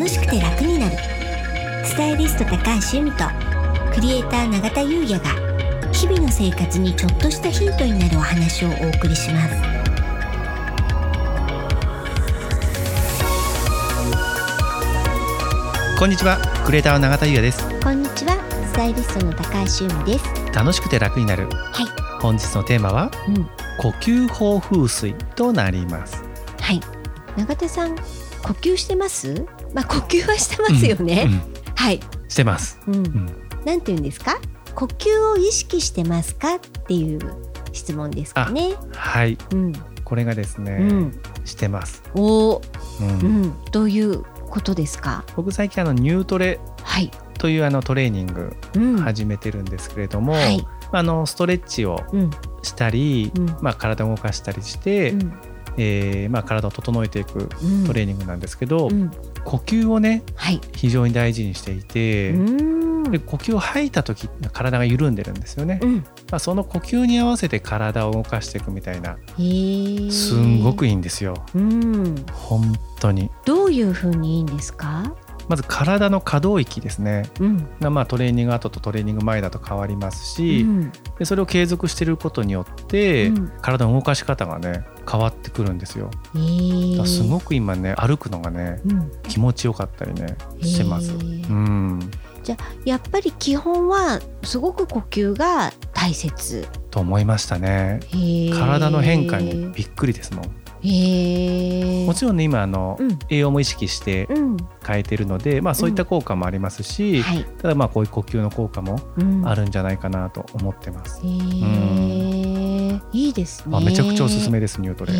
楽しくて楽になる。スタイリスト高橋由美とクリエイター永田優也が日々の生活にちょっとしたヒントになるお話をお送りします。こんにちはクリエイターの永田優也です。こんにちはスタイリストの高橋由美です。楽しくて楽になる。はい。本日のテーマはうん。呼吸法風水となります。はい。永田さん呼吸してます？まあ呼吸はしてますよね、うんうん。はい。してます、うん、うん、なんて言うんですか？呼吸を意識してますか？っていう質問ですかね。はい。うん。これがですね、うん。してます、おー。うん。うん。どういうことですか？僕最近あのニュートレはい。というあのトレーニングうん。始めてるんですけれども、はい。あのストレッチをうん。したり、うん。まあ、体を動かしたりして、うんえーまあ、体を整えていくうん。トレーニングなんですけど、うん。呼吸をねはい。非常に大事にしていて、うん。で呼吸を吐いた時体が緩んでるんですよね、うん。まあ、その呼吸に合わせて体を動かしていくみたいなすんごくいいんですよ。うん。本当に。どういう風にいいんですか？まず体の可動域ですね。うん。がまあトレーニング後とトレーニング前だと変わりますし、うん。でそれを継続していることによって、うん。体の動かし方がね変わってくるんですよ。えからすごく今ね歩くのがねうん。気持ちよかったりねしてます。うん。じゃあやっぱり基本はすごく呼吸が大切。と思いましたね。へえ体の変化にびっくりですもん。もちろんね今あの、うん。栄養も意識してうん。変えてるので、まあ、そういった効果もありますし、はい。ただまあこういう呼吸の効果もうん。あるんじゃないかなと思ってます、へえいいですね。あめちゃくちゃおすすめですニュートレ。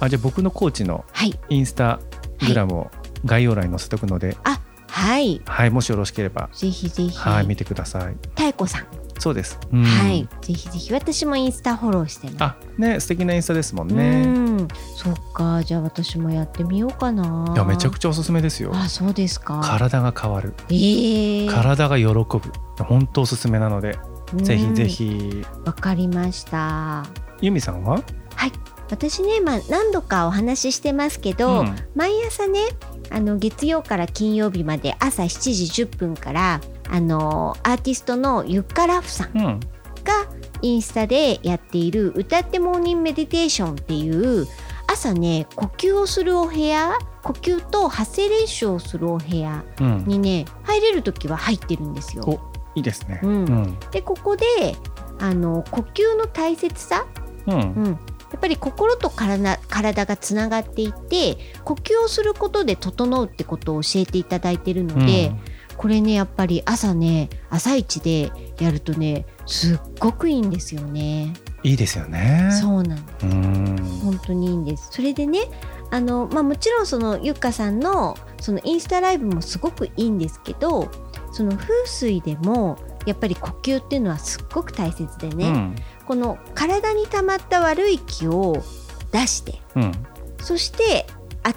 あじゃあ僕のコーチのはい。インスタグラムを概要欄に載せておくので、はい。はい、もしよろしければ、ぜひぜひ。はい、見てください。太子さん。そうです。うん。はい。ぜひぜひ。私もインスタフォローしてあ、ね、素敵なインスタですもんうね。ん。そっか。じゃあ私もやってみようかな。いや、めちゃくちゃおすすめですよ。あそうですか。体が変わる。ええ体が喜ぶ。本当おすすめなので、ぜひぜうんひ。わかりましたゆみさんは？私ね、まあ、何度かお話ししてますけど、うん毎朝ねあの月曜から金曜日まで朝7時10分からあのアーティストのゆっからふさんうん。がインスタでやっている「歌ってモーニングメディテーション」っていう朝ね呼吸をするお部屋呼吸と発声練習をするお部屋うん。にね入れる時は入ってるんですよ。お、いいですね。うんうん。でここであの呼吸の大切さ、うん。うん、やっぱり心と体体がつながっていて呼吸をすることで整うってことを教えていただいてるので、これねやっぱり朝ね朝一でやるとねすっごくいいんですよね。いいですよね。そうなんですうん。本当にいいんです。それでねあの、まあ、もちろんそのゆっかさんのそのインスタライブもすごくいいんですけどその風水でもやっぱり呼吸っていうのはすっごく大切でね、うん。この体に溜まった悪い気を出してうん。そして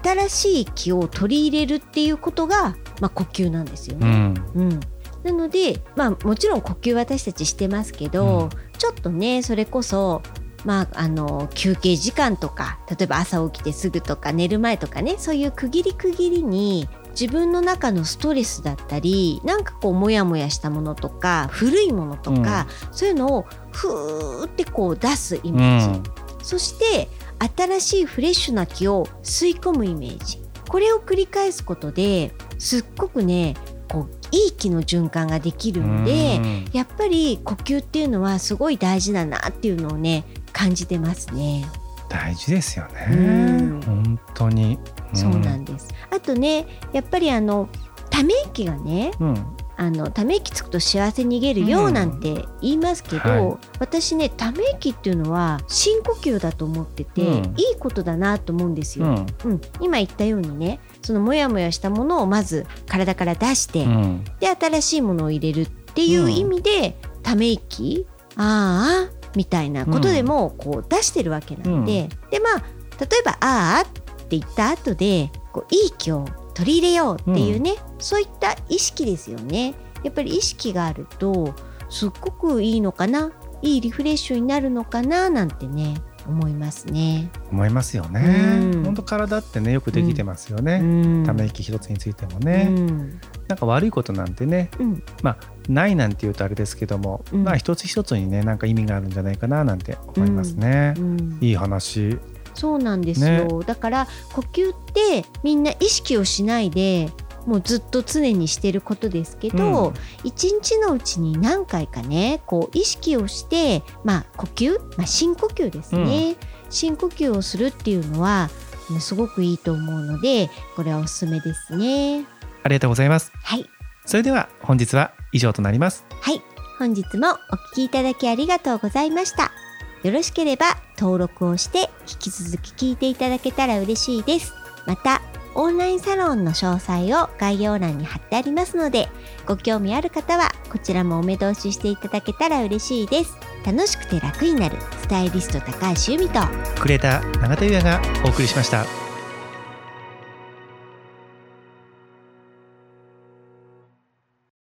新しい気を取り入れるっていうことが、まあ、呼吸なんですよね。うん。うんなので、まあ、もちろん呼吸私たちしてますけど、うんちょっとねそれこそ、まあ、あの休憩時間とか例えば朝起きてすぐとか寝る前とかねそういう区切り区切りに自分の中のストレスだったりなんかこうモヤモヤしたものとか古いものとか、そういうのをふーってこう出すイメージ、うんそして新しいフレッシュな気を吸い込むイメージこれを繰り返すことですっごくねこういい気の循環ができるのでうんやっぱり呼吸っていうのはすごい大事だなっていうのをね感じてますね。大事ですよね。うん本当に。そうなんです。あとねやっぱりあのため息がねうん。あのため息つくと幸せ逃げるようんなんて言いますけど、はい私ねため息っていうのは深呼吸だと思ってて、うんいいことだなと思うんですよ。うん。うん、今言ったようにねそのモヤモヤしたものをまず体から出して、うん。で新しいものを入れるっていう意味で、ため息ああみたいなことでもこう出してるわけなんで、でまあ例えば「ああ」って言った後でこういい気を取り入れようっていうね、そういった意識ですよね。やっぱり意識があるとすっごくいいのかな？いいリフレッシュになるのかな？なんてね思いますね。思いますよね。うん本当体ってねよくできてますよね。うんため息一つについてもうね、んなんか悪いことなんてねうんないなんて言うとあれですけども、うんまあ一つ一つにねなんか意味があるんじゃないかななんて思いますね。うんいい話。そうなんですよ、だから呼吸ってみんな意識をしないでもうずっと常にしてることですけど、うん一日のうちに何回かねこう意識をして、まあ、呼吸、まあ、深呼吸ですね、深呼吸をするっていうのはうんすごくいいと思うのでこれはおすすめですね。ありがとうございます。はい、それでは本日は以上となります。はい、本日もお聞きいただきありがとうございました。よろしければ登録をして引き続き聞いていただけたら嬉しいです。また、オンラインサロンの詳細を概要欄に貼ってありますので、ご興味ある方はこちらもお目通ししていただけたら嬉しいです。楽しくて楽になるスタイリスト高橋由美とクレーター永田由也がお送りしました。